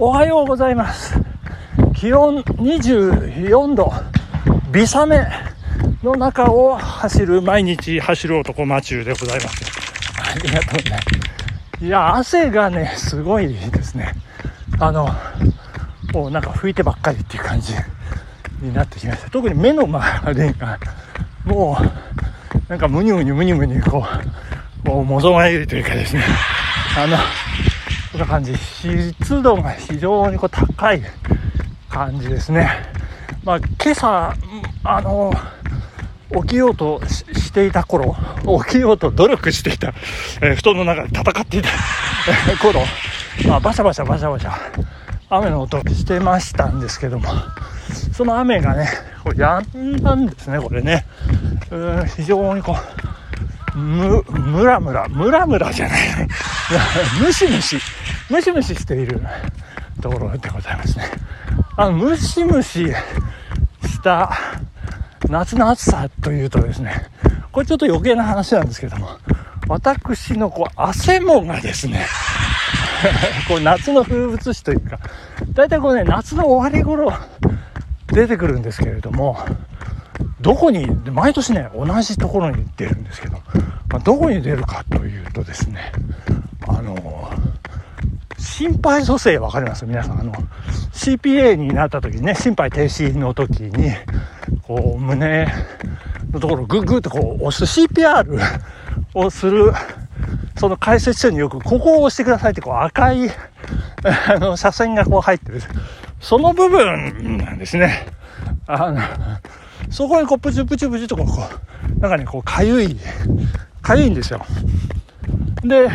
おはようございます。気温24度。微雨の中を走る毎日走る男マチューでございます。ありがとうね。いや汗がねすごいですね。あのもうなんか拭いてばっかりっていう感じになってきました。特に目の周りがもうなんかムニムニムニムニこうもうもぞまゆりというかですね。あのな感じ。湿度が非常にこう高い感じですね。まあ今朝あの起きようとしていた頃起きようと努力していた、えー、布団の中で戦っていた 頃、まあ、バシャバシャバシャバシャ雨の音してましたんですけどもその雨がねやんだんですねこれね。うん非常にこうむムラムラムラムラじゃない。ムシムシムシムシしているところでございますね。あのムシムシした夏の暑さというとですねこれちょっと余計な話なんですけども私のこう汗もがですね こう夏の風物詩というか大体こうね夏の終わり頃出てくるんですけれどもどこに毎年ね同じところに出るんですけど、まあ、どこに出るかというとですね心肺蘇生わかります？皆さん。あの CPA になった時にね心肺停止の時にこう胸のところグッグッとこう押す CPR をするその解説書によくここを押してくださいってこう赤いあの車線がこう入ってる。その部分なんですね。あのそこにこうプチュプチュプチュとこうこうなんかねこうかゆいかゆいんですよ。で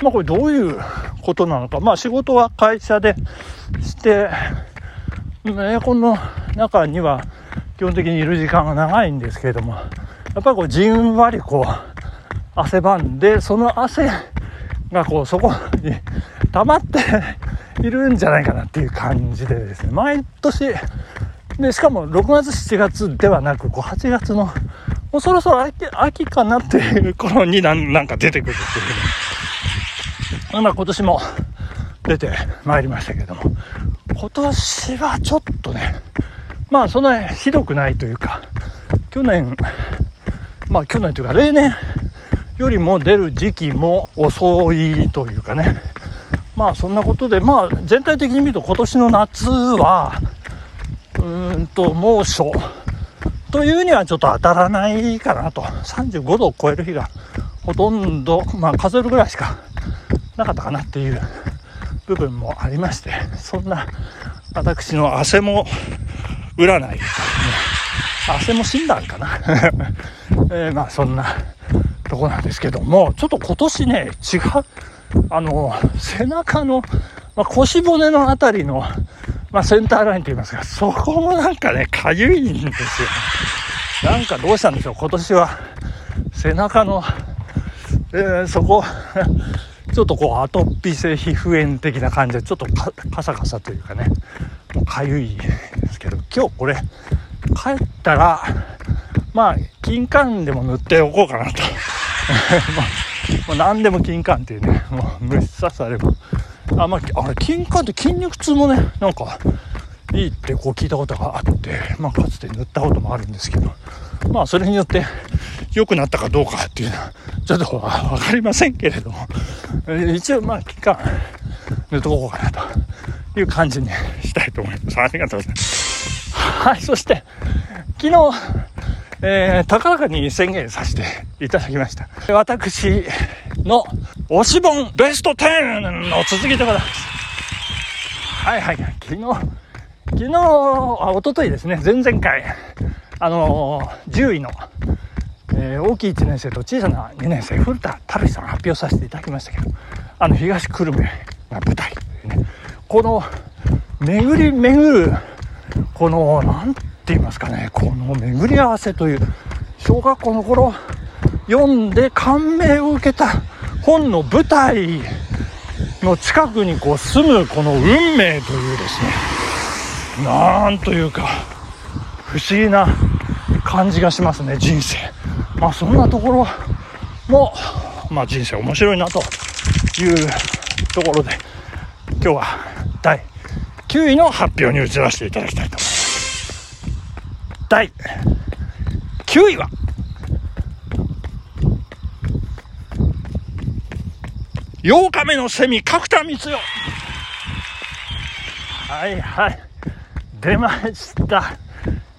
まあこれどういうことなのか。まあ仕事は会社でして、エアコンの中には基本的にいる時間が長いんですけれども、やっぱりこうじんわりこう汗ばんで、その汗がこうそこに溜まっているんじゃないかなっていう感じでですね、毎年、で、しかも6月7月ではなく、こう8月の、もうそろそろ秋秋かなっていう頃になんなんか出てくるっていうまあ今年も出てまいりましたけども、今年はちょっとね、まあそんなひどくないというか、去年、まあ去年というか例年よりも出る時期も遅いというかね、まあそんなことで、まあ全体的に見ると今年の夏は、うーんと猛暑というにはちょっと当たらないかなと。35度を超える日がほとんど、まあ数えるぐらいしかなかったかなっていう部分もありましてそんな私の汗も占い。ね汗も診断かな、えー、まあそんなとこなんですけどもちょっと今年ね違うあの背中の、まあ、腰骨の辺りの、まあ、センターラインといいますかそこもなんかねかゆいんですよ。なんかどうしたんでしょう今年は。背中の、えー、そこちょっとこうアトピー性皮膚炎的な感じでちょっとカサカサというかね。もうかゆいですけど。今日これ帰ったらまあ金柑でも塗っておこうかなと。もう何でも金柑っていうねもう虫刺されば。あまああれ金柑って筋肉痛もねなんかいいってこう聞いたことがあってまあかつて塗ったこともあるんですけど。まあそれによって良くなったかどうかっていうのはちょっと分かりませんけれども。一応まあ期間塗っとこうかなという感じにしたいと思います。ありがとうございます。はいそして昨日えー、高らかに宣言させていただきました。私の推し本ベスト10の続きでございます。はいはい昨日昨日あ一昨日ですね。前々回あのー、10位のえー、大きい1年生と小さな2年生古田太さん発表させていただきましたけどあの東久留米が舞台というね。この巡り巡るこの何て言いますかねこの巡り合わせという小学校の頃読んで感銘を受けた本の舞台の近くにこう住むこの運命というですねなんというか不思議な感じがしますね人生。まあそんなところも、まあ、人生面白いなというところで今日は第9位の発表に移らせていただきたいと思います。第9位は8日目のセミ角田光代。はいはい。出ました。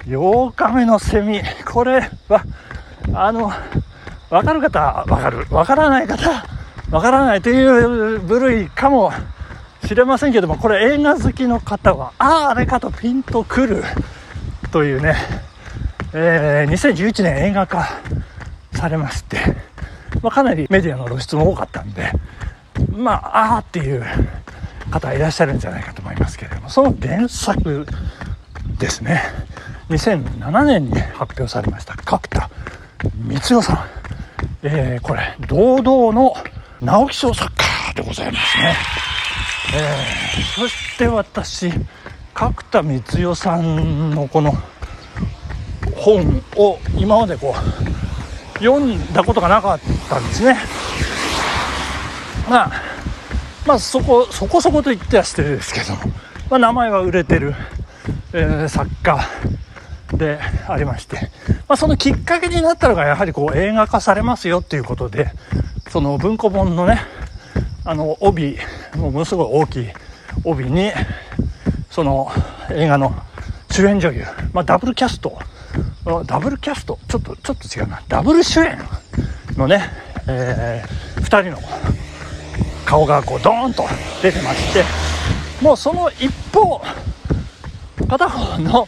8日目のセミ。これはあの分かる方は分かる。分からない方分からないという部類かもしれませんけどもこれ映画好きの方はあああれかとピンとくるというね、えー、2011年映画化されまして、まあ、かなりメディアの露出も多かったんでまあああっていう方いらっしゃるんじゃないかと思いますけれどもその原作ですね。2007年に発表されました。角田光代さん、えー、これ堂々の直木賞作家でございますね、えー、そして私角田光代さんのこの本を今までこう読んだことがなかったんですね。まあまあそこそこそこと言ってはしてるですけど、まあ、名前は売れてる、えー、作家でありまして、まあ、そのきっかけになったのがやはりこう映画化されますよっていうことでその文庫本のねあの帯ものすごい大きい帯にその映画の主演女優、まあ、ダブルキャストダブルキャストちょっとちょっと違うなダブル主演のね、えー、2人の顔がこうドーンと出てましてもうその一方片方の、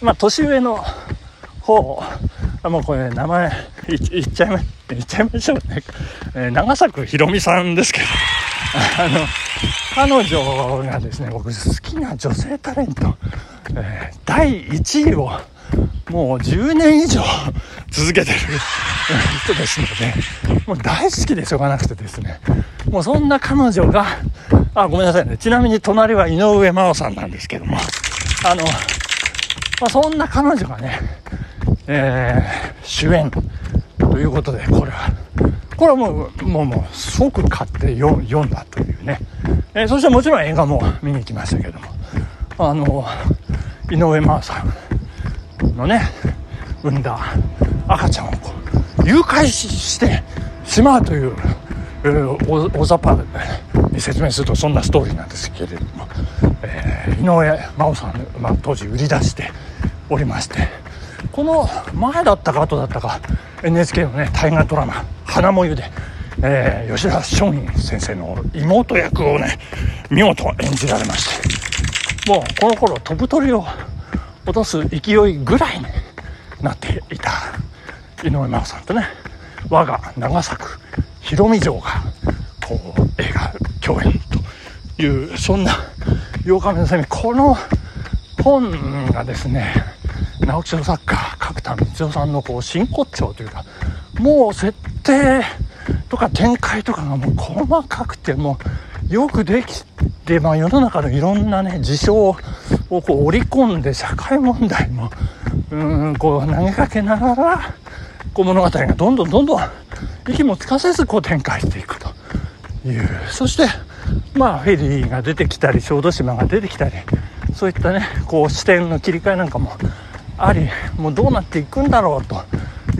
まあ、年上の方もうこれ名前い言っちゃいま言っちゃいましょうね、えー、長作ひろみさんですけど。あの彼女がですね僕好きな女性タレント、えー、第1位をもう10年以上続けてる人ですので、もう大好きでしょうがなくてですね、もうそんな彼女が、あ、ごめんなさいね。ちなみに隣は井上真央さんなんですけども、あの、まあ、そんな彼女がね、えー、主演。ということで、これは、これはもう、もう、もう、即買って読んだというね。えー、そしてもちろん映画も見に行きましたけども、あの、井上真央さん、のね産んだ赤ちゃんをこう誘拐してしまうという、えー、大雑把に説明するとそんなストーリーなんですけれども、えー、井上真央さん、まあ、当時売り出しておりまして。この前だったか後だったか NHK のね大河ドラマ「花もゆで」えー、吉田松陰先生の妹役をね見事演じられまして。もうこの頃飛ぶ鳥を落とす勢いぐらいになっていた井上真央さんとね我が長作ひろみ城がこう映画共演というそんな8日目のセミこの本がですね直木賞作家角田光代さんのこう真骨頂というかもう設定とか展開とかがもう細かくてもよくできて、まあ、世の中のいろんなね事象をこう織り込んで社会問題もうんこう投げかけながらこう物語がどんどんどんどん息もつかせずこう展開していくという。そしてまあフェリーが出てきたり小豆島が出てきたりそういったねこう視点の切り替えなんかもありもうどうなっていくんだろうと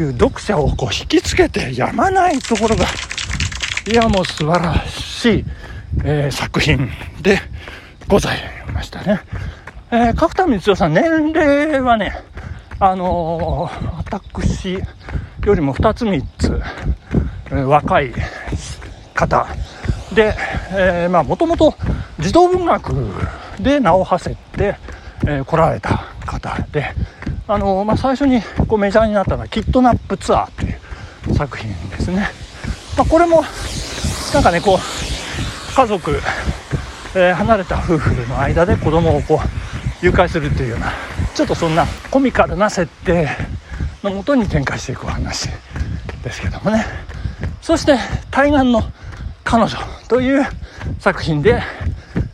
いう読者をこう引きつけてやまないところがいやもう素晴らしい、えー、作品でございましたね。えー、角田光代さん、年齢はね、あのー、私よりも2つ3つ、えー、若い方で、えー、まあ、もともと児童文学で名を馳せて、えー、来られた方で、あの、まあ、最初にこうメジャーになったのは、キッドナップツアーという作品ですね。まあ、これも、なんかね、こう、家族、えー、離れた夫婦の間で子供をこう、誘拐するっていうようなちょっとそんなコミカルな設定のもとに展開していくお話ですけどもねそして「対岸の彼女」という作品で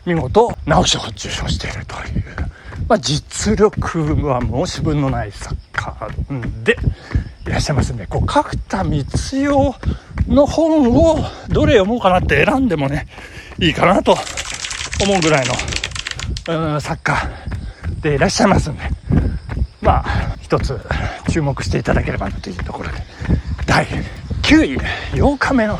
見事直木賞を受賞しているという、まあ、実力は申し分のない作家でいらっしゃいますんでこう角田光代の本をどれ読もうかなって選んでもねいいかなと思うぐらいのうん作家でいらっしゃいますんで。まあ一つ注目していただければというところで第9位8日目の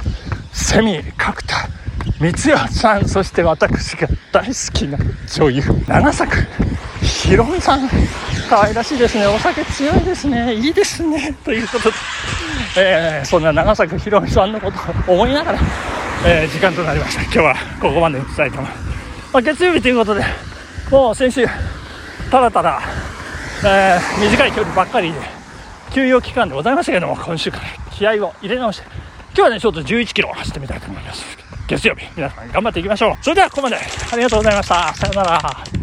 セミ角田光代さん。そして私が大好きな女優長作。ひろみさん可愛らしいですね。お酒強いですね。いいですね。ということで、えー、そんな長作ひろみさんのことを思いながら、えー、時間となりました。今日はここまでにしたいと思います、まあ、月曜日ということでもう先週ただただ、えー、短い距離ばっかりで休養期間でございましたけども今週から気合を入れ直して今日はねちょっと11キロ走ってみたいと思います。月曜日皆さん頑張っていきましょう。それではここまで。ありがとうございました。さようなら。